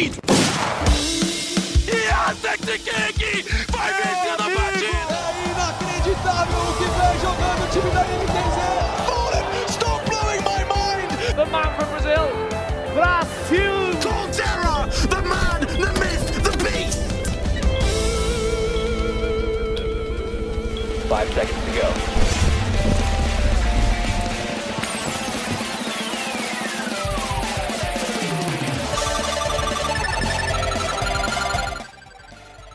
Wait!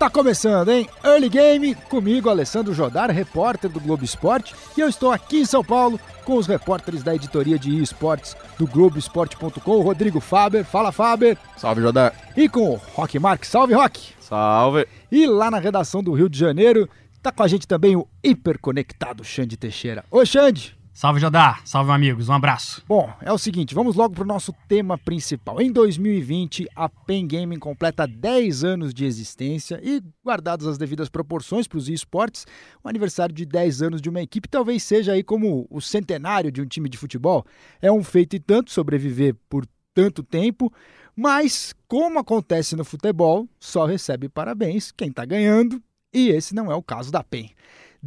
Tá começando, hein? Early Game, comigo, Alessandro Jodar, repórter do Globo Esporte, e eu estou aqui em São Paulo com os repórteres da editoria de esportes do Globoesporte.com, Rodrigo Faber. Fala, Faber! Salve, Jodar. E com o Rock Marques. Salve, Rock! Salve. E lá na redação do Rio de Janeiro, tá com a gente também o hiperconectado Xande Teixeira. Oi, Xande! Salve, Jodar. Salve, amigos. Um abraço. Bom, é o seguinte, vamos logo para o nosso tema principal. Em 2020, a Pen Gaming completa 10 anos de existência e, guardadas as devidas proporções para os esportes, o aniversário de 10 anos de uma equipe talvez seja aí como o centenário de um time de futebol. É um feito e tanto sobreviver por tanto tempo, mas como acontece no futebol, só recebe parabéns quem está ganhando, e esse não é o caso da PEN.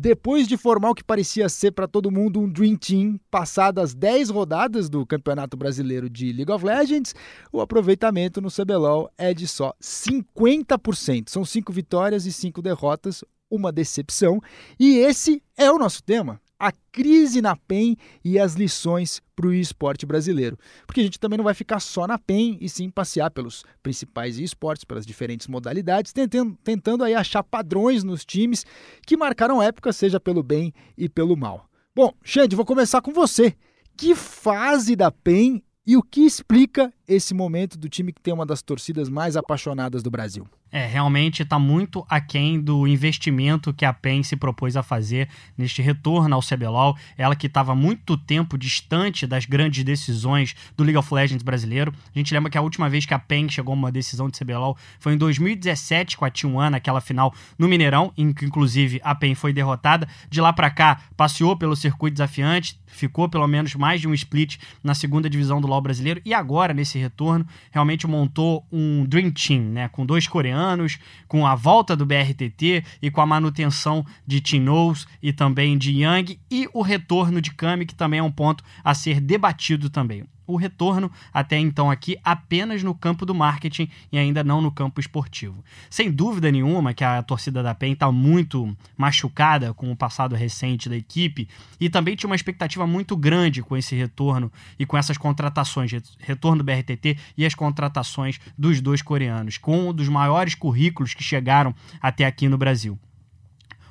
Depois de formar o que parecia ser para todo mundo um Dream Team, passadas 10 rodadas do Campeonato Brasileiro de League of Legends, o aproveitamento no CBLOL é de só 50%. São 5 vitórias e 5 derrotas, uma decepção. E esse é o nosso tema a crise na PEN e as lições para o esporte brasileiro. Porque a gente também não vai ficar só na PEN e sim passear pelos principais esportes, pelas diferentes modalidades, tentando, tentando aí achar padrões nos times que marcaram época, seja pelo bem e pelo mal. Bom, Xande, vou começar com você. Que fase da PEN e o que explica esse momento do time que tem uma das torcidas mais apaixonadas do Brasil? É, realmente está muito aquém do investimento que a PEN se propôs a fazer neste retorno ao CBLOL. Ela que estava muito tempo distante das grandes decisões do League of Legends brasileiro. A gente lembra que a última vez que a PEN chegou a uma decisão de CBLOL foi em 2017 com a T1 naquela final no Mineirão, em que inclusive a PEN foi derrotada. De lá para cá, passeou pelo circuito desafiante, ficou pelo menos mais de um split na segunda divisão do LoL brasileiro e agora nesse retorno realmente montou um Dream Team, né, com dois coreanos anos, com a volta do BRTT e com a manutenção de Tinoz e também de Yang e o retorno de Kami, que também é um ponto a ser debatido também. O retorno até então aqui apenas no campo do marketing e ainda não no campo esportivo. Sem dúvida nenhuma que a torcida da PEN está muito machucada com o passado recente da equipe e também tinha uma expectativa muito grande com esse retorno e com essas contratações, retorno do BRTT e as contratações dos dois coreanos, com um dos maiores currículos que chegaram até aqui no Brasil.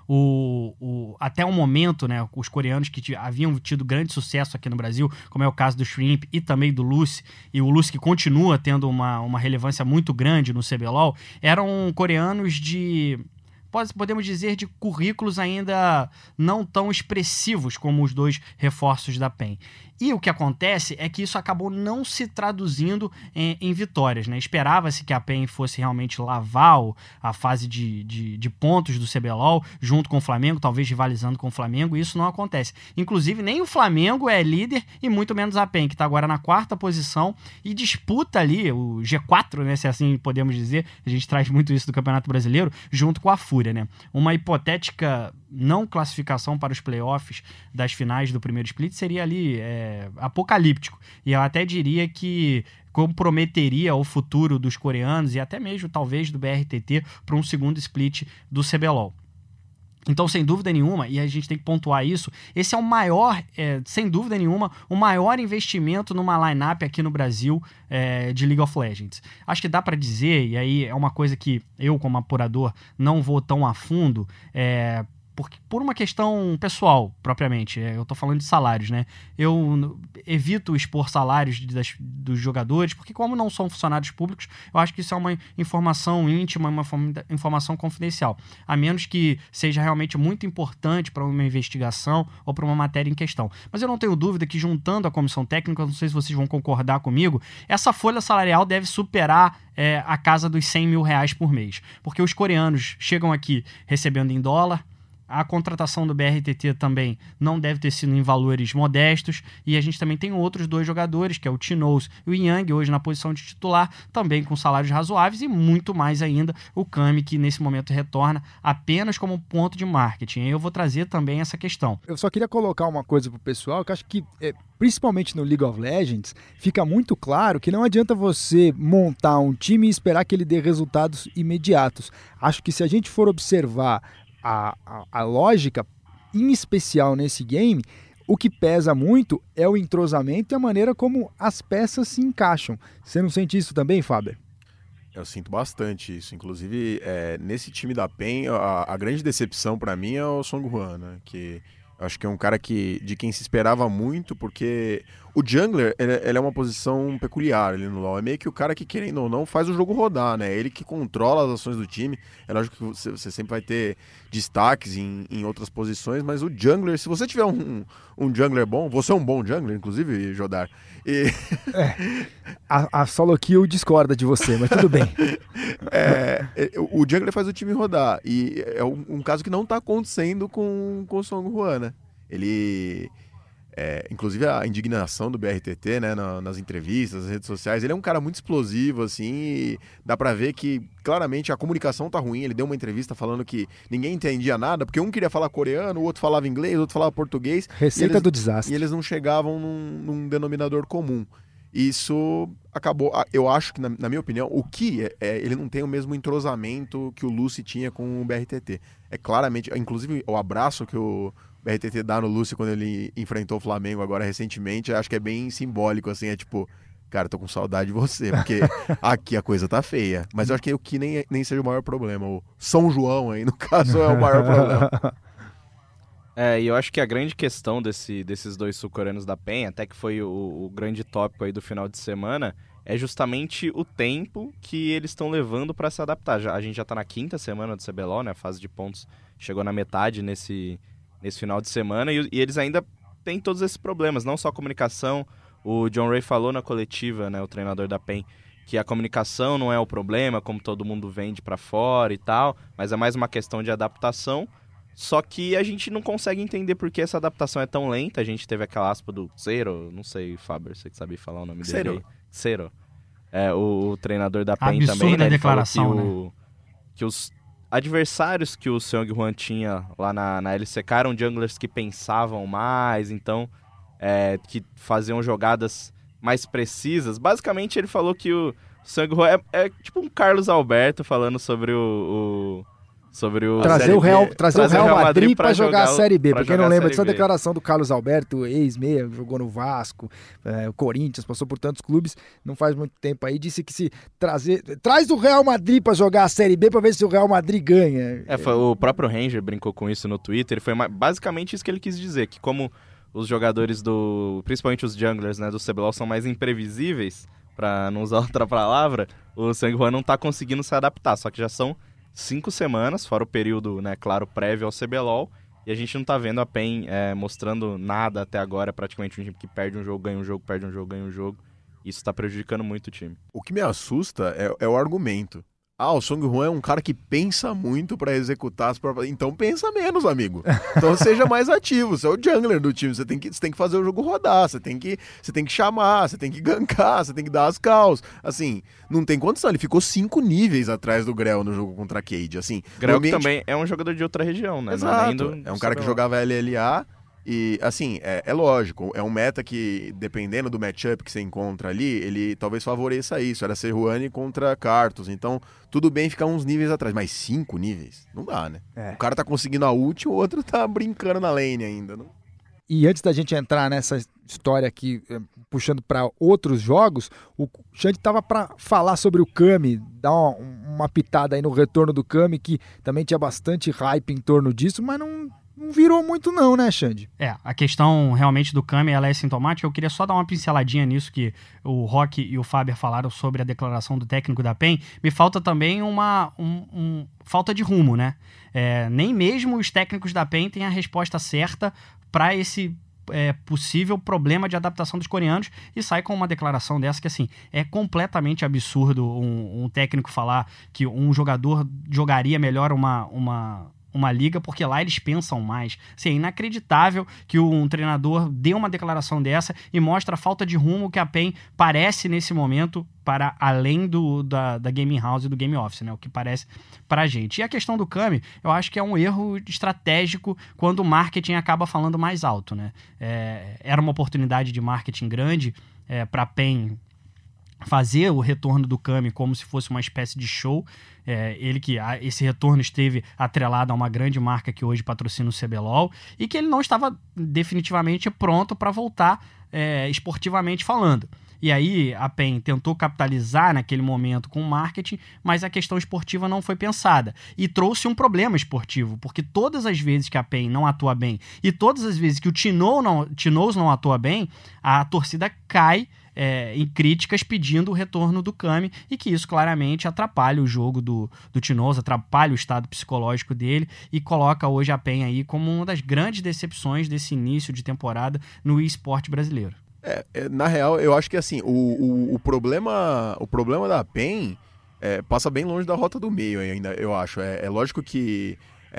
O, o, até o momento, né, os coreanos que haviam tido grande sucesso aqui no Brasil, como é o caso do Shrimp e também do Lucy, e o Lucy que continua tendo uma, uma relevância muito grande no CBLOL, eram coreanos de podemos dizer, de currículos ainda não tão expressivos como os dois reforços da PEN. E o que acontece é que isso acabou não se traduzindo em, em vitórias. Né? Esperava-se que a PEN fosse realmente lavar a fase de, de, de, pontos do CBLOL junto com o Flamengo, talvez rivalizando com o Flamengo, e isso não acontece. Inclusive, nem o Flamengo é líder e muito menos a PEN, que está agora na quarta posição e disputa ali o G4, né, se assim podemos dizer. A gente traz muito isso do Campeonato Brasileiro, junto com a Fúria. Né? Uma hipotética não classificação para os playoffs das finais do primeiro split seria ali é, apocalíptico. E eu até diria que comprometeria o futuro dos coreanos e até mesmo talvez do BRTT para um segundo split do CBLOL. Então, sem dúvida nenhuma, e a gente tem que pontuar isso, esse é o maior, é, sem dúvida nenhuma, o maior investimento numa lineup aqui no Brasil é, de League of Legends. Acho que dá para dizer, e aí é uma coisa que eu, como apurador, não vou tão a fundo, é, por uma questão pessoal, propriamente, eu estou falando de salários, né? Eu evito expor salários das, dos jogadores, porque, como não são funcionários públicos, eu acho que isso é uma informação íntima, uma informação confidencial. A menos que seja realmente muito importante para uma investigação ou para uma matéria em questão. Mas eu não tenho dúvida que, juntando a comissão técnica, não sei se vocês vão concordar comigo, essa folha salarial deve superar é, a casa dos 100 mil reais por mês. Porque os coreanos chegam aqui recebendo em dólar a contratação do BRTT também não deve ter sido em valores modestos. E a gente também tem outros dois jogadores, que é o Tinous e o Yang, hoje na posição de titular, também com salários razoáveis e muito mais ainda o Kami, que nesse momento retorna apenas como ponto de marketing. Eu vou trazer também essa questão. Eu só queria colocar uma coisa pro pessoal, que acho que, é, principalmente no League of Legends, fica muito claro que não adianta você montar um time e esperar que ele dê resultados imediatos. Acho que se a gente for observar a, a, lógica, em especial nesse game, o que pesa muito é o entrosamento e a maneira como as peças se encaixam. Você não sente isso também, Faber? Eu sinto bastante isso. Inclusive, é, nesse time da PEN, a, a grande decepção para mim é o Song Juan, né? Que acho que é um cara que de quem se esperava muito, porque o jungler, ele, ele, é uma posição peculiar ali no LoL. É meio que o cara que, querendo ou não, faz o jogo rodar, né? Ele que controla as ações do time. É lógico que você, você sempre vai ter destaques em, em, outras posições, mas o jungler, se você tiver um, um jungler bom, você é um bom jungler, inclusive, Jodar. E... É, a, a solo kill discorda de você, mas tudo bem. é, é o jungler faz o time rodar. E é um, um caso que não está acontecendo com, com o Song Juan, né? Ele. É, inclusive a indignação do BRTT, né, nas entrevistas, nas redes sociais, ele é um cara muito explosivo, assim, dá para ver que claramente a comunicação tá ruim. Ele deu uma entrevista falando que ninguém entendia nada, porque um queria falar coreano, o outro falava inglês, o outro falava português. Receita eles, do desastre. E eles não chegavam num, num denominador comum. Isso acabou, eu acho que, na, na minha opinião, o que é, é, ele não tem o mesmo entrosamento que o Lucy tinha com o BRTT. É claramente, inclusive o abraço que o BRTT dá no Lúcio quando ele enfrentou o Flamengo agora recentemente, acho que é bem simbólico, assim, é tipo, cara, tô com saudade de você, porque aqui a coisa tá feia. Mas eu acho que o que nem, nem seja o maior problema. O São João aí, no caso, é o maior problema. É, e eu acho que a grande questão desse, desses dois sul-coreanos da PEN, até que foi o, o, grande tópico aí do final de semana, é justamente o tempo que eles estão levando para se adaptar. Já, a gente já tá na quinta semana do CBLOL, né? A fase de pontos chegou na metade nesse, nesse final de semana e, e, eles ainda têm todos esses problemas, não só a comunicação. O John Ray falou na coletiva, né, o treinador da PEN, que a comunicação não é o problema, como todo mundo vende para fora e tal, mas é mais uma questão de adaptação. Só que a gente não consegue entender por que essa adaptação é tão lenta. A gente teve aquela aspa do Zero, não sei, Faber, você que sabe falar o nome Zero. dele. Zero. É, o, o treinador da PEN também, né? declaração, que, o, né? que os adversários que o Seong Hwan tinha lá na, na LCK eram junglers que pensavam mais, então é, que faziam jogadas mais precisas. Basicamente ele falou que o Seong Hwan é, é, tipo um Carlos Alberto falando sobre o, o sobre o trazer o Real, trazer, trazer o Real Madrid, para jogar, a Série B. Pra quem não lembra dessa declaração do Carlos Alberto, ex-meia, jogou no Vasco, é, o Corinthians, passou por tantos clubes, não faz muito tempo aí, disse que se trazer, traz o Real Madrid para jogar a Série B para ver se o Real Madrid ganha. É, foi, o próprio Ranger brincou com isso no Twitter, foi basicamente isso que ele quis dizer, que como os jogadores do, principalmente os junglers, né, do CBLOL são mais imprevisíveis, para não usar outra palavra, o Sangue não tá conseguindo se adaptar, só que já são cinco semanas, fora o período, né, claro, prévio ao CBLOL. E a gente não tá vendo a PEN é, mostrando nada até agora. Praticamente um time que perde um jogo, ganha um jogo, perde um jogo, ganha um jogo. Isso tá prejudicando muito o time. O que me assusta é, é o argumento. Ah, o Song Juan é um cara que pensa muito para executar as próprias. Então pensa menos, amigo. Então seja mais ativo. Você é o jungler do time. Você tem que, você tem que fazer o jogo rodar. Você tem que, você tem que chamar. Você tem que gankar. Você tem que dar as calls. Assim, não tem condição. Ele ficou cinco níveis atrás do Grell no jogo contra a Cade. Assim, Grell ambiente... também é um jogador de outra região, né? Exato. É, é um cara que jogava LLA e, assim, é, é, lógico, é um meta que, dependendo do matchup que você encontra ali, ele talvez favoreça isso. Era Serruane contra Cartos. Então, tudo bem ficar uns níveis atrás. Mas cinco níveis? Não dá, né? É. O cara tá conseguindo a ult, o outro tá brincando na lane ainda. Não? E antes da gente entrar nessa história aqui, eh, puxando para outros jogos, o Xande tava para falar sobre o Kami, dar uma, uma pitada aí no retorno do Kami, que também tinha bastante hype em torno disso, mas não virou muito não, né, Xande? É, a questão realmente do Kami, ela é sintomática. Eu queria só dar uma pinceladinha nisso que o Rock e o Faber falaram sobre a declaração do técnico da PEN. Me falta também uma um, um, falta de rumo, né? É, nem mesmo os técnicos da PEN têm a resposta certa para esse é, possível problema de adaptação dos coreanos e sai com uma declaração dessa que assim é completamente absurdo um, um técnico falar que um jogador jogaria melhor uma, uma uma liga, porque lá eles pensam mais. Assim, é inacreditável que um treinador dê uma declaração dessa e mostra a falta de rumo que a PEN parece nesse momento para além do, da, da gaming house e do game office, né? O que parece para a gente. E a questão do Kami, eu acho que é um erro estratégico quando o marketing acaba falando mais alto, né? É, era uma oportunidade de marketing grande é, para a PEN fazer o retorno do Kami como se fosse uma espécie de show. É, ele que a, esse retorno esteve atrelado a uma grande marca que hoje patrocina o CBLOL e que ele não estava definitivamente pronto para voltar é, esportivamente falando. E aí a PEN tentou capitalizar naquele momento com o marketing, mas a questão esportiva não foi pensada. E trouxe um problema esportivo, porque todas as vezes que a PEN não atua bem e todas as vezes que o Tinoz não, Tinoz não atua bem, a torcida cai é, em críticas pedindo o retorno do Kami e que isso claramente atrapalha o jogo do, do Tinoz, atrapalha o estado psicológico dele e coloca hoje a PEN aí como uma das grandes decepções desse início de temporada no esporte brasileiro. É, é, na real, eu acho que assim, o, o, o problema, o problema da PEN é, passa bem longe da rota do meio ainda, eu acho. É, é lógico que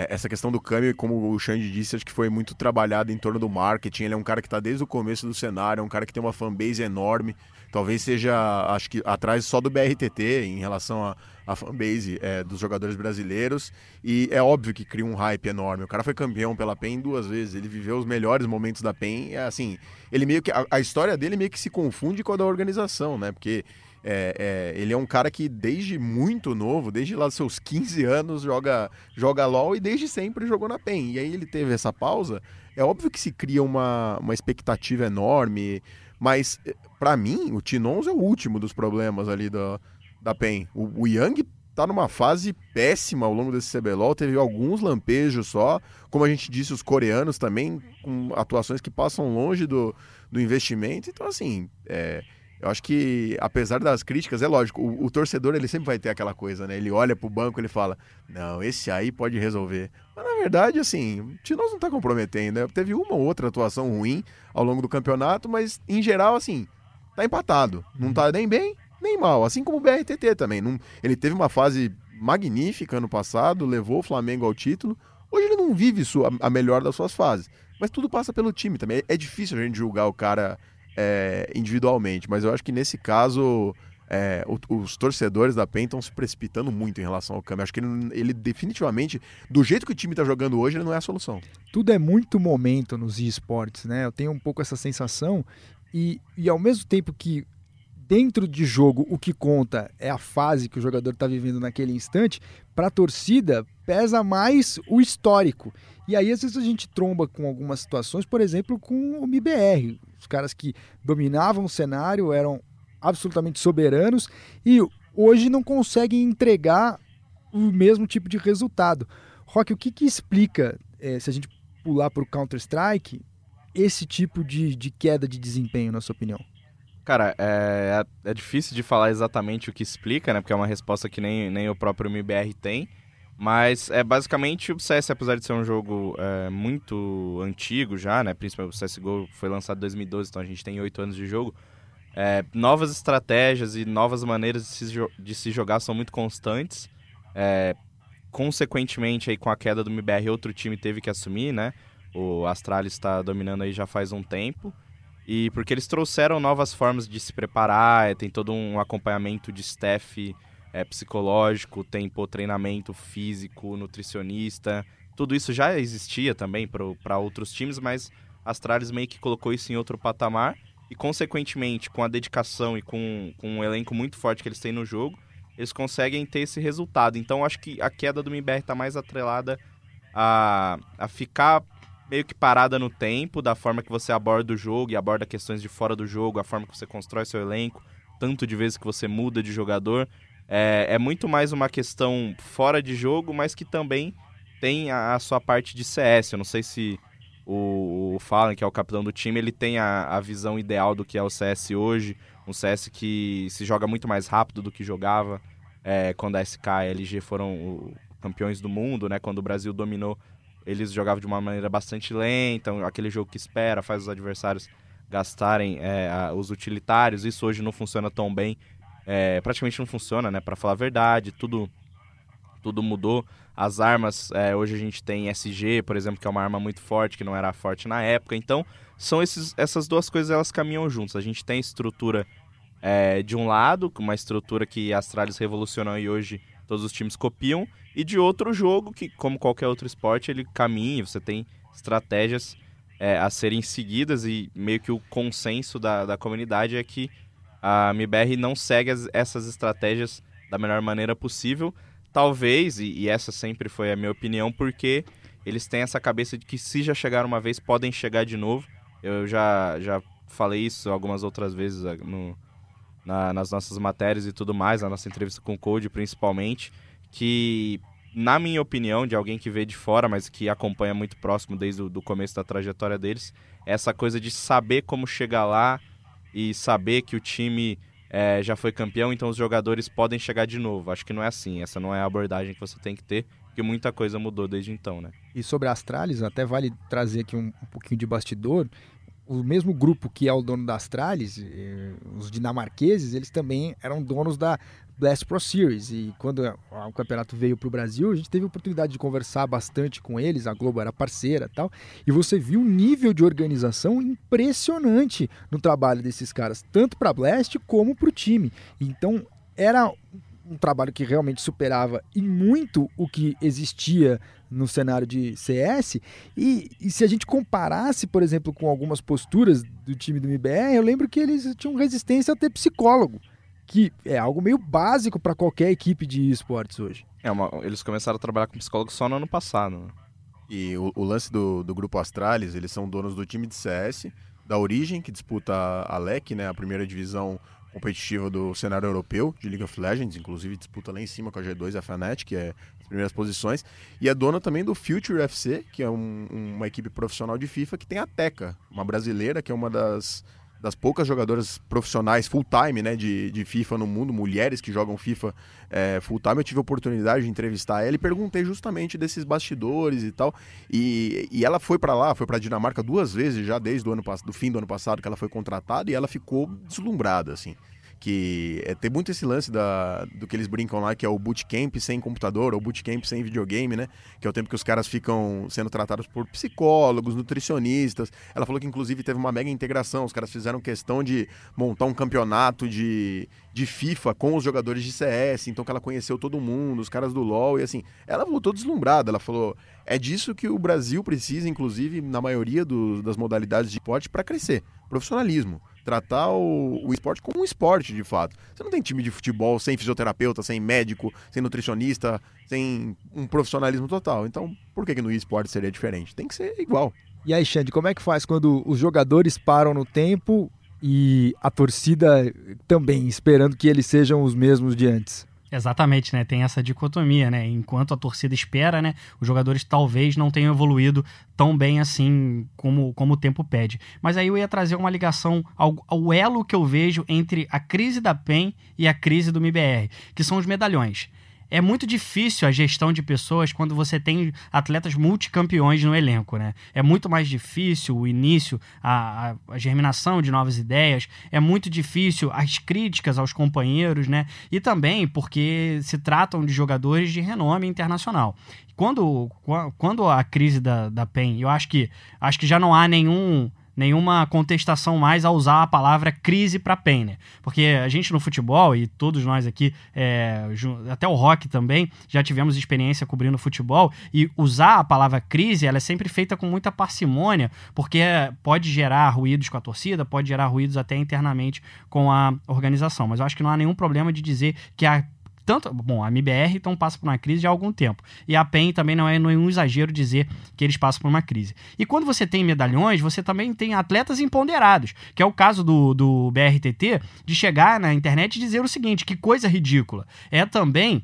essa questão do câmbio, como o Xande disse, acho que foi muito trabalhado em torno do marketing. Ele é um cara que está desde o começo do cenário, é um cara que tem uma fanbase enorme. Talvez seja, acho que atrás só do BRTT em relação à a, a, fanbase é, dos jogadores brasileiros. E é óbvio que cria um hype enorme. O cara foi campeão pela PEN duas vezes, ele viveu os melhores momentos da PEN. É assim, ele meio que. A, a história dele meio que se confunde com a da organização, né? Porque é, é, ele é um cara que desde muito novo, desde lá dos seus 15 anos, joga, joga LOL e desde sempre jogou na PEN. E aí ele teve essa pausa. É óbvio que se cria uma, uma expectativa enorme, mas eh, para mim, o Tinons é o último dos problemas ali da, da PEN. O, o Yang tá numa fase péssima ao longo desse CBLOL, teve alguns lampejos só, como a gente disse, os coreanos também, com atuações que passam longe do, do investimento. Então, assim, é, eu acho que, apesar das críticas, é lógico, o, o, torcedor ele sempre vai ter aquela coisa, né? Ele olha pro banco ele fala, não, esse aí pode resolver. Mas na verdade, assim, o Tinoz não tá comprometendo, né? Teve uma ou outra atuação ruim ao longo do campeonato, mas em geral, assim, tá empatado. Não tá nem bem, nem mal. Assim como o BRTT também. Não, ele teve uma fase magnífica ano passado, levou o Flamengo ao título. Hoje ele não vive sua, a melhor das suas fases. Mas tudo passa pelo time também. É, é difícil a gente julgar o cara é, individualmente, mas eu acho que nesse caso é, os torcedores da PEN estão se precipitando muito em relação ao Kami. Acho que ele, ele, definitivamente, do jeito que o time está jogando hoje, ele não é a solução. Tudo é muito momento nos esportes, né? Eu tenho um pouco essa sensação e, e ao mesmo tempo que dentro de jogo o que conta é a fase que o jogador está vivendo naquele instante, para a torcida pesa mais o histórico. E aí às vezes a gente tromba com algumas situações, por exemplo, com o MBR os caras que dominavam o cenário, eram absolutamente soberanos e hoje não conseguem entregar o mesmo tipo de resultado. Rock, o que, que explica, é, se a gente pular para o Counter-Strike, esse tipo de, de queda de desempenho, na sua opinião? Cara, é, é difícil de falar exatamente o que explica, né? Porque é uma resposta que nem, nem o próprio MBR tem. Mas é basicamente o CS, apesar de ser um jogo é, muito antigo já, né? Principalmente o CSGO foi lançado em 2012, então a gente tem oito anos de jogo. É, novas estratégias e novas maneiras de se, de se jogar são muito constantes. É, consequentemente, aí, com a queda do MBR, outro time teve que assumir, né? O Astralis está dominando aí já faz um tempo. E porque eles trouxeram novas formas de se preparar, tem todo um acompanhamento de staff é, psicológico, tem pô, treinamento físico, nutricionista. Tudo isso já existia também para outros times, mas Astralis meio que colocou isso em outro patamar. E, consequentemente, com a dedicação e com, com um elenco muito forte que eles têm no jogo, eles conseguem ter esse resultado. Então, acho que a queda do MBR está mais atrelada a, a ficar meio que parada no tempo, da forma que você aborda o jogo e aborda questões de fora do jogo, a forma que você constrói seu elenco, tanto de vezes que você muda de jogador. É, é muito mais uma questão fora de jogo, mas que também tem a, a sua parte de CS. Eu não sei se o, o Fallen, que é o capitão do time, ele tem a, a visão ideal do que é o CS hoje. Um CS que se joga muito mais rápido do que jogava é, quando a SK e a LG foram o, campeões do mundo, né? Quando o Brasil dominou, eles jogavam de uma maneira bastante lenta, aquele jogo que espera, faz os adversários gastarem é, a, os utilitários. Isso hoje não funciona tão bem é, praticamente não funciona, né? Para falar a verdade, tudo tudo mudou. As armas, é, hoje a gente tem SG, por exemplo, que é uma arma muito forte, que não era forte na época. Então, são esses, essas duas coisas, elas caminham juntas. A gente tem estrutura é, de um lado, uma estrutura que a Astralis revolucionou e hoje todos os times copiam, e de outro jogo que, como qualquer outro esporte, ele caminha, você tem estratégias é, a serem seguidas e meio que o consenso da, da comunidade é que a MBR não segue as, essas estratégias da melhor maneira possível. Talvez, e, e, essa sempre foi a minha opinião, porque eles têm essa cabeça de que se já chegaram uma vez, podem chegar de novo. Eu já, já falei isso algumas outras vezes ah, no, na, nas nossas matérias e tudo mais, na nossa entrevista com o Code principalmente, que na minha opinião, de alguém que vê de fora, mas que acompanha muito próximo desde o do começo da trajetória deles, essa coisa de saber como chegar lá e saber que o time é, já foi campeão, então os jogadores podem chegar de novo. Acho que não é assim, essa não é a abordagem que você tem que ter, porque muita coisa mudou desde então, né? E sobre a Astralis, até vale trazer aqui um, um pouquinho de bastidor o mesmo grupo que é o dono da Astralis, eh, os dinamarqueses, eles também eram donos da Blast Pro Series. E quando o campeonato veio para o Brasil, a gente teve a oportunidade de conversar bastante com eles, a Globo era parceira tal. E você viu um nível de organização impressionante no trabalho desses caras, tanto para Blast como para o time. Então era um trabalho que realmente superava e muito o que existia no cenário de CS. E, e, se a gente comparasse, por exemplo, com algumas posturas do time do MBR, eu lembro que eles tinham resistência a ter psicólogo, que é algo meio básico para qualquer equipe de esportes hoje. É uma, eles começaram a trabalhar com psicólogo só no ano passado. Né? E o, o, lance do, do grupo Astralis, eles são donos do time de CS, da Origem, que disputa a LEC, né, a primeira divisão competitiva do cenário europeu de League of Legends, inclusive disputa lá em cima com a G2 e a Fnatic, que é as primeiras posições, e é dona também do Future FC, que é um, uma equipe profissional de FIFA que tem a Teca, uma brasileira que é uma das das poucas jogadoras profissionais full-time né, de, de FIFA no mundo, mulheres que jogam FIFA é, full-time. Eu tive a oportunidade de entrevistar ela e perguntei justamente desses bastidores e tal. E, e ela foi para lá, foi para Dinamarca duas vezes já desde o ano, do fim do ano passado que ela foi contratada e ela ficou deslumbrada, assim que é, tem muito esse lance da, do que eles brincam lá, que é o bootcamp sem computador, ou bootcamp sem videogame, né? Que é o tempo que os caras ficam sendo tratados por psicólogos, nutricionistas. Ela falou que inclusive teve uma mega integração, os caras fizeram questão de montar um campeonato de, de FIFA com os jogadores de CS, então que ela conheceu todo mundo, os caras do LoL, e assim, ela voltou deslumbrada, ela falou, é disso que o Brasil precisa, inclusive, na maioria do, das modalidades de esporte, para crescer, profissionalismo tratar o, o esporte como um esporte, de fato. Você não tem time de futebol sem fisioterapeuta, sem médico, sem nutricionista, sem um profissionalismo total. Então, por que, que no esporte seria diferente? Tem que ser igual. E aí, Xande, como é que faz quando os jogadores param no tempo e a torcida também, esperando que eles sejam os mesmos de antes? Exatamente, né? Tem essa dicotomia, né? Enquanto a torcida espera, né? Os jogadores talvez não tenham evoluído tão bem assim como, como o tempo pede. Mas aí eu ia trazer uma ligação ao, ao elo que eu vejo entre a crise da PEN e a crise do MBR, que são os medalhões é muito difícil a gestão de pessoas quando você tem atletas multicampeões no elenco, né? É muito mais difícil o início, a, a, germinação de novas ideias, é muito difícil as críticas aos companheiros, né? E também porque se tratam de jogadores de renome internacional. Quando, quando a crise da, da PEN, eu acho que, acho que já não há nenhum nenhuma contestação mais a usar a palavra crise para Penner. Porque a gente no futebol, e todos nós aqui, é, até o rock também, já tivemos experiência cobrindo futebol, e usar a palavra crise ela é sempre feita com muita parcimônia, porque pode gerar ruídos com a torcida, pode gerar ruídos até internamente com a organização. Mas eu acho que não há nenhum problema de dizer que a tanto, bom, a MBR então passa por uma crise há algum tempo. E a PEN também não é nenhum exagero dizer que eles passam por uma crise. E quando você tem medalhões, você também tem atletas imponderados, que é o caso do, do BRTT, de chegar na internet e dizer o seguinte: que coisa ridícula. É também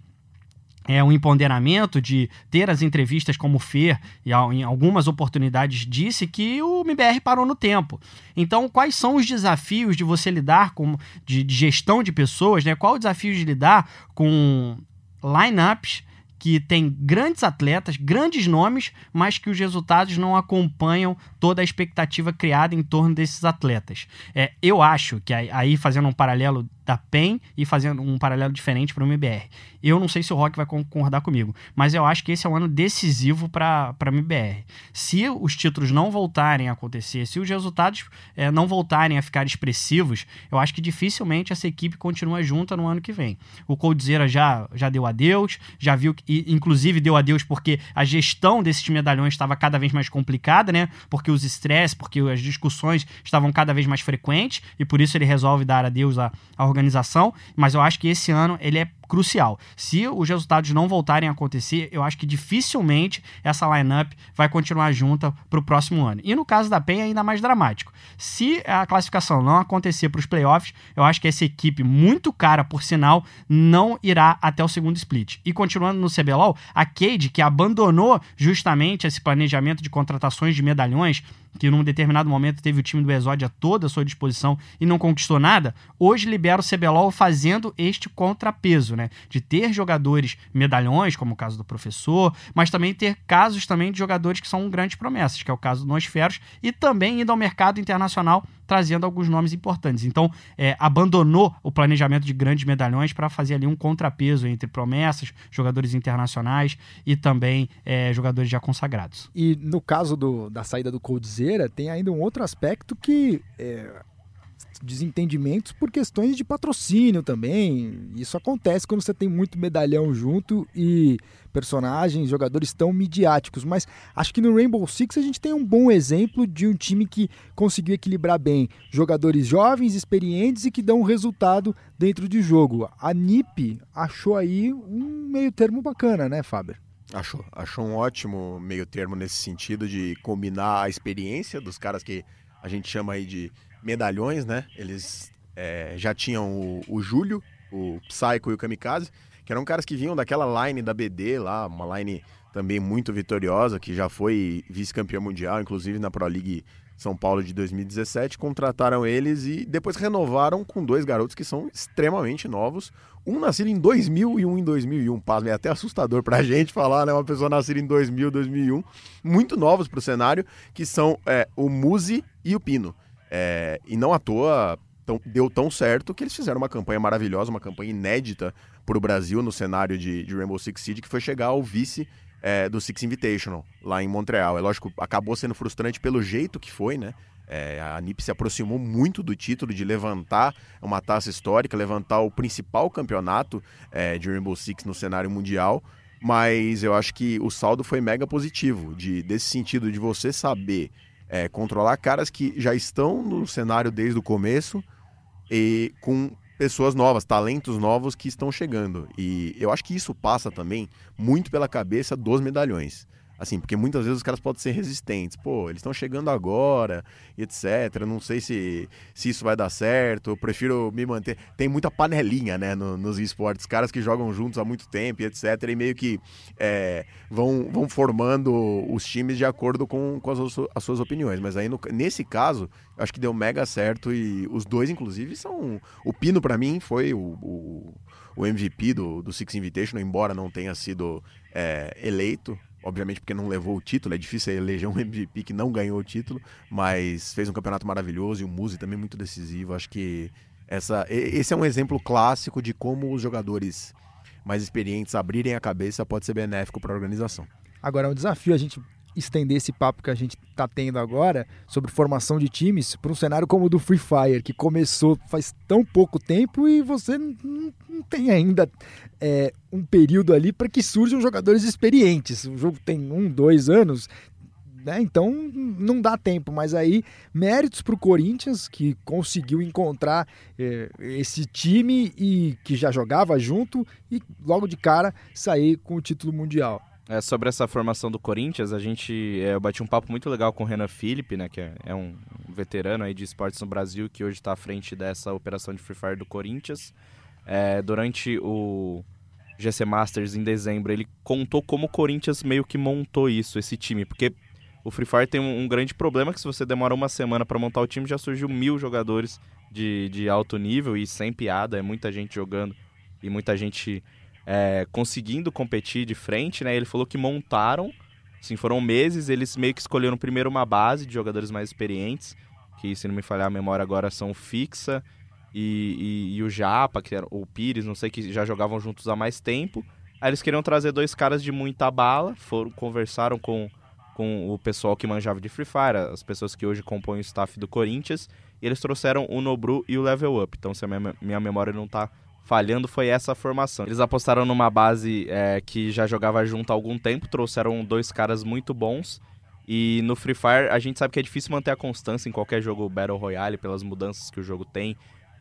é, um empoderamento de ter as entrevistas como o Fer, e em algumas oportunidades disse que o MBR parou no tempo. Então, quais são os desafios de você lidar com de, de gestão de pessoas? Né? Qual o desafio de lidar com lineups que tem grandes atletas, grandes nomes, mas que os resultados não acompanham toda a expectativa criada em torno desses atletas. É, eu acho que aí, fazendo um paralelo da PEN e fazendo um paralelo diferente para o MBR. Eu não sei se o Rock vai concordar comigo, mas eu acho que esse é um ano decisivo para a MBR. Se os títulos não voltarem a acontecer, se os resultados é, não voltarem a ficar expressivos, eu acho que dificilmente essa equipe continua junta no ano que vem. O Coldzera já, já deu adeus, já viu que, inclusive, deu adeus porque a gestão desses medalhões estava cada vez mais complicada, né? Porque os estresses, porque as discussões estavam cada vez mais frequentes e por isso ele resolve dar adeus à, à organização. Mas eu acho que esse ano ele é crucial. Se os resultados não voltarem a acontecer, eu acho que dificilmente essa lineup vai continuar junta para o próximo ano. E no caso da PEN é ainda mais dramático. Se a classificação não acontecer para os playoffs, eu acho que essa equipe, muito cara por sinal, não irá até o segundo split. E continuando no CBLOL, a Cade, que abandonou justamente esse planejamento de contratações de medalhões, que num determinado momento teve o time do Exódia toda à sua disposição e não conquistou nada, hoje libera o CBLOL fazendo este contrapeso, né? De ter jogadores medalhões, como o caso do professor, mas também ter casos também de jogadores que são grandes promessas, que é o caso do Nosferos, e também indo ao mercado internacional trazendo alguns nomes importantes. Então, é, abandonou o planejamento de grandes medalhões para fazer ali um contrapeso entre promessas, jogadores internacionais e também é, jogadores já consagrados. E no caso do, da saída do Coldzera, tem ainda um outro aspecto que é, desentendimentos por questões de patrocínio também. Isso acontece quando você tem muito medalhão junto e personagens, jogadores tão midiáticos. Mas acho que no Rainbow Six a gente tem um bom exemplo de um time que conseguiu equilibrar bem jogadores jovens, experientes e que dão um resultado dentro de jogo. A NiP achou aí um meio termo bacana, né, Faber? Achou, achou um ótimo meio termo nesse sentido de combinar a experiência dos caras que a gente chama aí de medalhões, né? Eles é, já tinham o, o Júlio, o Psycho e o Kamikaze, que eram caras que vinham daquela line da BD lá, uma line também muito vitoriosa, que já foi vice-campeão mundial, inclusive na Pro League São Paulo de 2017. Contrataram eles e depois renovaram com dois garotos que são extremamente novos. Um nascido em 2000 e um em 2001. Pasme, é até assustador pra gente falar, né? Uma pessoa nascida em 2000, 2001. Muito novos pro cenário, que são é, o Muzi e o Pino. É, e não à toa tão, deu tão certo que eles fizeram uma campanha maravilhosa, uma campanha inédita para o Brasil no cenário de, de, Rainbow Six Siege, que foi chegar ao vice é, do Six Invitational, lá em Montreal. É lógico, acabou sendo frustrante pelo jeito que foi, né? É, a NIP se aproximou muito do título de levantar uma taça histórica, levantar o principal campeonato é, de Rainbow Six no cenário mundial, mas eu acho que o saldo foi mega positivo, de, desse sentido de você saber é, controlar caras que já estão no cenário desde o começo e com pessoas novas, talentos novos que estão chegando. E eu acho que isso passa também muito pela cabeça dos medalhões. Assim, porque muitas vezes os caras podem ser resistentes. Pô, eles estão chegando agora, etc. Não sei se, se isso vai dar certo. Eu prefiro me manter. Tem muita panelinha, né, no, nos esportes. Caras que jogam juntos há muito tempo, etc. E meio que é, vão, vão formando os times de acordo com, com as, as suas opiniões. Mas aí, no, nesse caso, acho que deu mega certo. E os dois, inclusive, são. O Pino, para mim, foi o, o, o, MVP do, do Six Invitational, embora não tenha sido é, eleito obviamente porque não levou o título, é difícil eleger um MVP que não ganhou o título, mas fez um campeonato maravilhoso e o Muzi também muito decisivo. Acho que essa, esse é um exemplo clássico de como os jogadores mais experientes abrirem a cabeça pode ser benéfico para a organização. Agora um desafio a gente estender esse papo que a gente está tendo agora sobre formação de times para um cenário como o do Free Fire, que começou faz tão pouco tempo e você não, não tem ainda é, um período ali para que surjam jogadores experientes. O jogo tem um, dois anos, né? Então não dá tempo, mas aí méritos para o Corinthians que conseguiu encontrar é, esse time e que já jogava junto e logo de cara sair com o título mundial. É, sobre essa formação do Corinthians, a gente é, eu bati um papo muito legal com o Renan Felipe, né, que é, é um veterano aí de esportes no Brasil, que hoje está à frente dessa operação de Free Fire do Corinthians. É, durante o GC Masters em dezembro, ele contou como o Corinthians meio que montou isso, esse time, porque o Free Fire tem um, um grande problema que se você demora uma semana para montar o time, já surgiu mil jogadores de, de alto nível e sem piada, é muita gente jogando e muita gente é, conseguindo competir de frente, né? Ele falou que montaram, assim, foram meses, eles meio que escolheram primeiro uma base de jogadores mais experientes, que se não me falhar a memória agora são Fixa e, e, e o Japa, que era o Pires, não sei, que já jogavam juntos há mais tempo. Aí eles queriam trazer dois caras de muita bala, foram conversaram com, com o pessoal que manjava de Free Fire, as pessoas que hoje compõem o staff do Corinthians, e eles trouxeram o Nobru e o Level Up. Então, se a minha, minha memória não tá falhando, foi essa formação. Eles apostaram numa base é, que já jogava junto há algum tempo, trouxeram dois caras muito bons. E no Free Fire, a gente sabe que é difícil manter a constância em qualquer jogo Battle Royale, pelas mudanças que o jogo tem,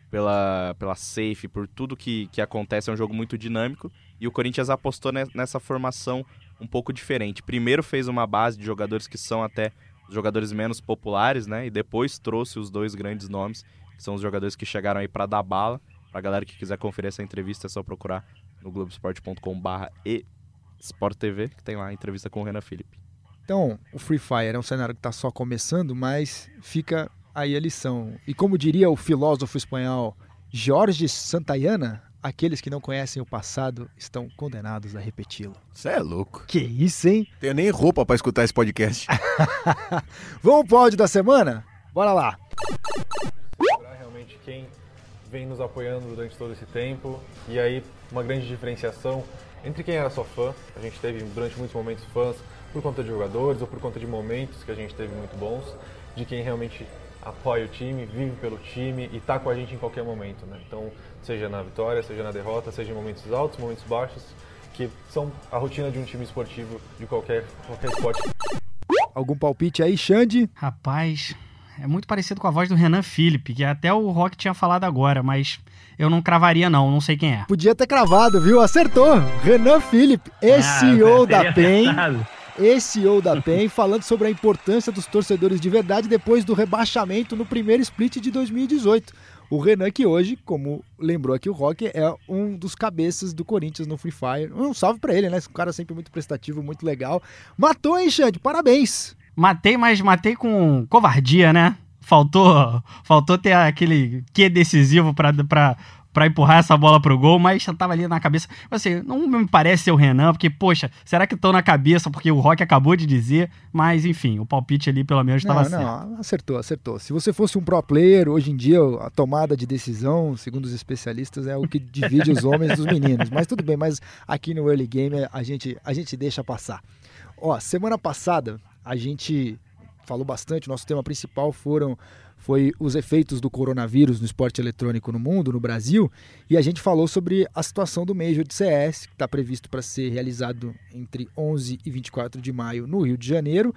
pela, pela safe, por tudo que, que acontece. É um jogo muito dinâmico. E o Corinthians apostou nessa formação um pouco diferente. Primeiro fez uma base de jogadores que são até os jogadores menos populares, né? E depois trouxe os dois grandes nomes, que são os jogadores que chegaram aí para dar bala. Pra galera que quiser conferir essa entrevista, é só procurar no globesport.com/barra e Sport TV, que tem lá a entrevista com o Renan Felipe. Então, o Free Fire é um cenário que está só começando, mas fica aí a lição. E como diria o filósofo espanhol Jorge Santayana, aqueles que não conhecem o passado estão condenados a repeti-lo. Você é louco. Que isso, hein? Tenho nem roupa para escutar esse podcast. Vamos ao pódio da semana? Bora lá. Realmente quem vem nos apoiando durante todo esse tempo e aí uma grande diferenciação entre quem era só fã, a gente teve durante muitos momentos fãs por conta de jogadores ou por conta de momentos que a gente teve muito bons, de quem realmente apoia o time, vive pelo time e está com a gente em qualquer momento. Né? Então, seja na vitória, seja na derrota, seja em momentos altos, momentos baixos, que são a rotina de um time esportivo de qualquer, qualquer esporte. Algum palpite aí, Xande? Rapaz, é muito parecido com a voz do Renan Felipe, que até o Rock tinha falado agora, mas eu não cravaria não, não sei quem é. Podia ter cravado, viu? Acertou! Renan Felipe, ex-CEO ah, da PEN. CEO da PEN, falando sobre a importância dos torcedores de verdade depois do rebaixamento no primeiro split de 2018. O Renan, que hoje, como lembrou aqui o Rock, é um dos cabeças do Corinthians no Free Fire. Um salve para ele, né? Esse cara sempre muito prestativo, muito legal. Matou, hein, Xande? Parabéns! Matei, mas matei com covardia, né? Faltou, faltou ter aquele que decisivo para para empurrar essa bola pro gol, mas já tava ali na cabeça. Assim, não me parece ser o Renan, porque, poxa, será que estão na cabeça porque o Rock acabou de dizer? Mas, enfim, o palpite ali pelo menos estava certo. Não, acertou, acertou. Se você fosse um pro player, hoje em dia a tomada de decisão, segundo os especialistas, é o que divide os homens dos meninos. Mas tudo bem, mas aqui no early game a gente, a gente deixa passar. Ó, semana passada a gente falou bastante, nosso tema principal foram foi os efeitos do coronavírus no esporte eletrônico no mundo, no Brasil, e a gente falou sobre a situação do Major de CS, que está previsto para ser realizado entre 11 e 24 de maio no Rio de Janeiro,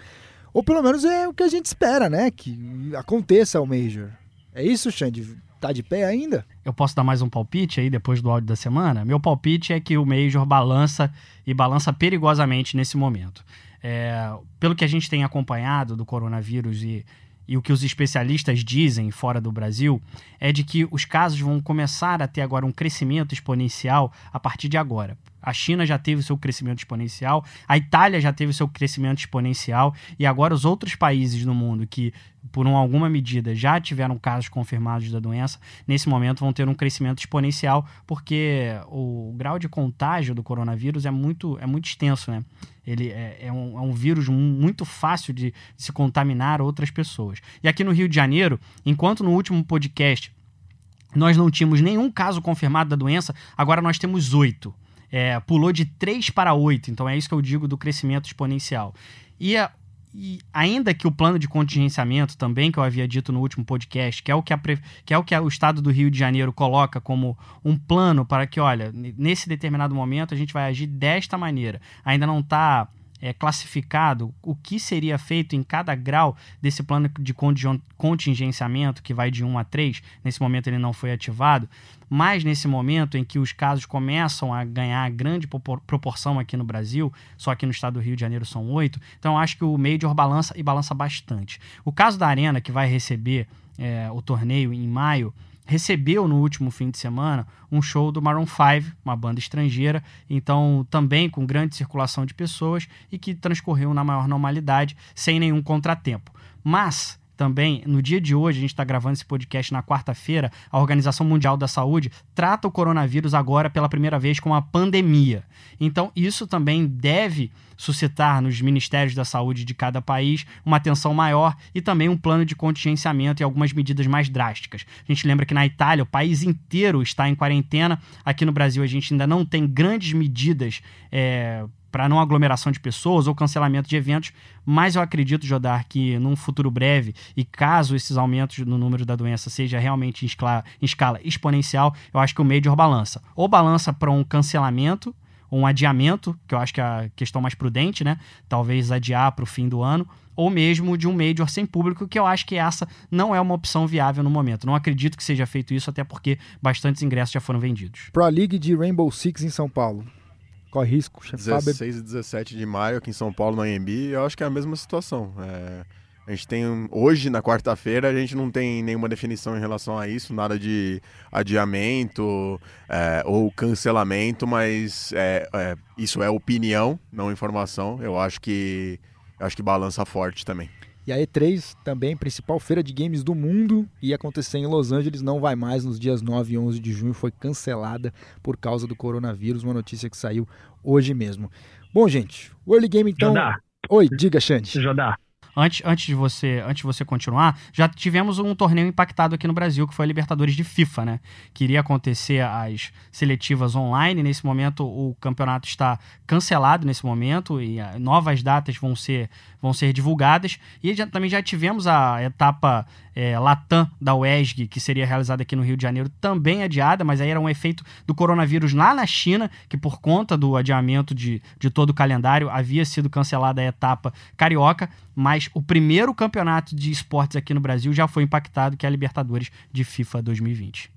ou pelo menos é o que a gente espera, né, que aconteça o Major. É isso, Xande? Tá de pé ainda? Eu posso dar mais um palpite aí depois do áudio da semana? Meu palpite é que o Major balança e balança perigosamente nesse momento. É, pelo que a gente tem acompanhado do coronavírus e e o que os especialistas dizem fora do Brasil é de que os casos vão começar a ter agora um crescimento exponencial a partir de agora. A China já teve o seu crescimento exponencial, a Itália já teve o seu crescimento exponencial, e agora os outros países no mundo que, por um, alguma medida, já tiveram casos confirmados da doença, nesse momento vão ter um crescimento exponencial, porque o grau de contágio do coronavírus é muito, é muito extenso, né? Ele é, é, um, é um, vírus muito fácil de, de se contaminar outras pessoas. E aqui no Rio de Janeiro, enquanto no último podcast nós não tínhamos nenhum caso confirmado da doença, agora nós temos oito. É, pulou de 3 para 8, então é isso que eu digo do crescimento exponencial. E, a, e, ainda que o plano de contingenciamento também, que eu havia dito no último podcast, que é o que, a, que, é o, que o Estado do Rio de Janeiro coloca como um plano para que, olha, nesse determinado momento a gente vai agir desta maneira, ainda não está é, classificado o que seria feito em cada grau desse plano de contingenciamento, que vai de 1 a 3, nesse momento ele não foi ativado, mas nesse momento em que os casos começam a ganhar grande proporção aqui no Brasil, só aqui no estado do Rio de Janeiro são oito, então acho que o Major balança e balança bastante. O caso da Arena, que vai receber é, o torneio em maio, recebeu no último fim de semana um show do Maroon 5, uma banda estrangeira, então também com grande circulação de pessoas e que transcorreu na maior normalidade, sem nenhum contratempo. Mas também, no dia de hoje, a gente está gravando esse podcast na quarta-feira, a Organização Mundial da Saúde trata o coronavírus agora pela primeira vez como uma pandemia. Então, isso também deve suscitar nos ministérios da saúde de cada país uma atenção maior e também um plano de contingenciamento e algumas medidas mais drásticas. A gente lembra que na Itália o país inteiro está em quarentena, aqui no Brasil a gente ainda não tem grandes medidas. É, para não aglomeração de pessoas ou cancelamento de eventos, mas eu acredito, Jodar, que num futuro breve, e caso esses aumentos no número da doença seja realmente em escala, em escala exponencial, eu acho que o Major balança. Ou balança para um cancelamento, um adiamento, que eu acho que é a questão mais prudente, né? Talvez adiar para o fim do ano, ou mesmo de um Major sem público, que eu acho que essa não é uma opção viável no momento. Não acredito que seja feito isso, até porque bastantes ingressos já foram vendidos. Pro League de Rainbow Six em São Paulo corre risco. 16 e 17 de maio aqui em São Paulo, no AMB, eu acho que é a mesma situação. É, a gente tem, hoje, na quarta-feira, a gente não tem nenhuma definição em relação a isso, nada de adiamento é, ou cancelamento, mas é, é, isso é opinião, não informação. Eu acho que, eu acho que balança forte também. E a E3, também, principal feira de games do mundo, ia acontecer em Los Angeles, não vai mais nos dias 9 e 11 de junho, foi cancelada por causa do coronavírus, uma notícia que saiu hoje mesmo. Bom, gente, o Early Game então... Jodá. Oi, diga, Xande. Jodá, antes, antes, de você, antes de você continuar, já tivemos um torneio impactado aqui no Brasil, que foi a Libertadores de FIFA, né? Queria acontecer as seletivas online. Nesse momento, o campeonato está cancelado nesse momento e ah, novas datas vão ser, vão ser divulgadas. E já, também já tivemos a etapa é, Latam da UESG, que seria realizada aqui no Rio de Janeiro, também adiada, mas aí era um efeito do coronavírus lá na China, que por conta do adiamento de, de todo o calendário havia sido cancelada a etapa carioca, mas o primeiro campeonato de esportes aqui no Brasil já foi impactado, que é a Libertadores de FIFA 2020.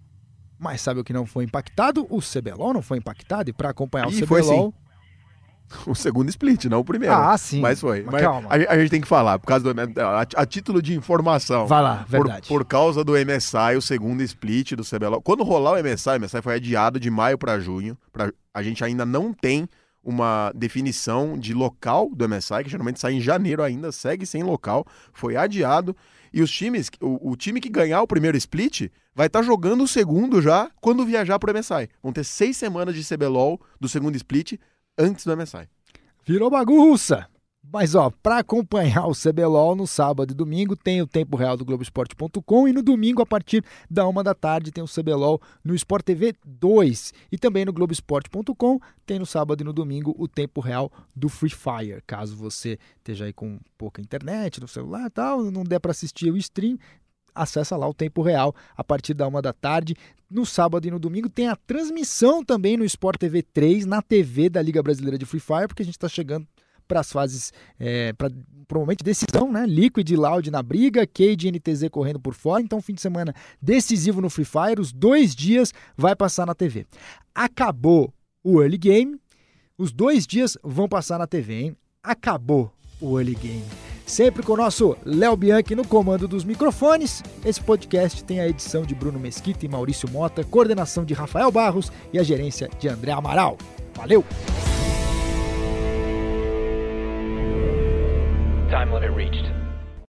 Mas sabe o que não foi impactado? O CBLOL não foi impactado, e para acompanhar o CBLOL... O segundo split, não o primeiro. Ah, sim. Mas foi. Mas, calma. A, a, gente tem que falar, por causa do, né, a, a, título de informação. Vai lá, verdade. Por, por, causa do MSI, o segundo split do CBLOL. Quando rolar o MSI, o MSI foi adiado de maio para junho. Pra, a gente ainda não tem uma definição de local do MSI, que geralmente sai em janeiro ainda, segue sem local, foi adiado. E os times, o, o time que ganhar o primeiro split vai estar tá jogando o segundo já quando viajar para o MSI. Vão ter seis semanas de CBLOL do segundo split antes do MSI. Virou bagunça! Mas ó, para acompanhar o CBLOL no sábado e domingo tem o tempo real do Globoesporte.com e no domingo a partir da uma da tarde tem o CBLOL no Sport TV 2 e também no Globoesporte.com tem no sábado e no domingo o tempo real do Free Fire. Caso você esteja aí com pouca internet no celular e tal, não der para assistir o stream, acessa lá o tempo real a partir da uma da tarde. No sábado e no domingo tem a transmissão também no Sport TV 3, na TV da Liga Brasileira de Free Fire, porque a gente está chegando para as fases, é, para provavelmente decisão, né? Liquid e Loud na briga, Cade e NTZ correndo por fora. Então, fim de semana decisivo no Free Fire, os dois dias vai passar na TV. Acabou o early game, os dois dias vão passar na TV, hein? Acabou o early game. Sempre com o nosso Léo Bianchi no comando dos microfones. Esse podcast tem a edição de Bruno Mesquita e Maurício Mota, coordenação de Rafael Barros e a gerência de André Amaral. Valeu! Time limit reached.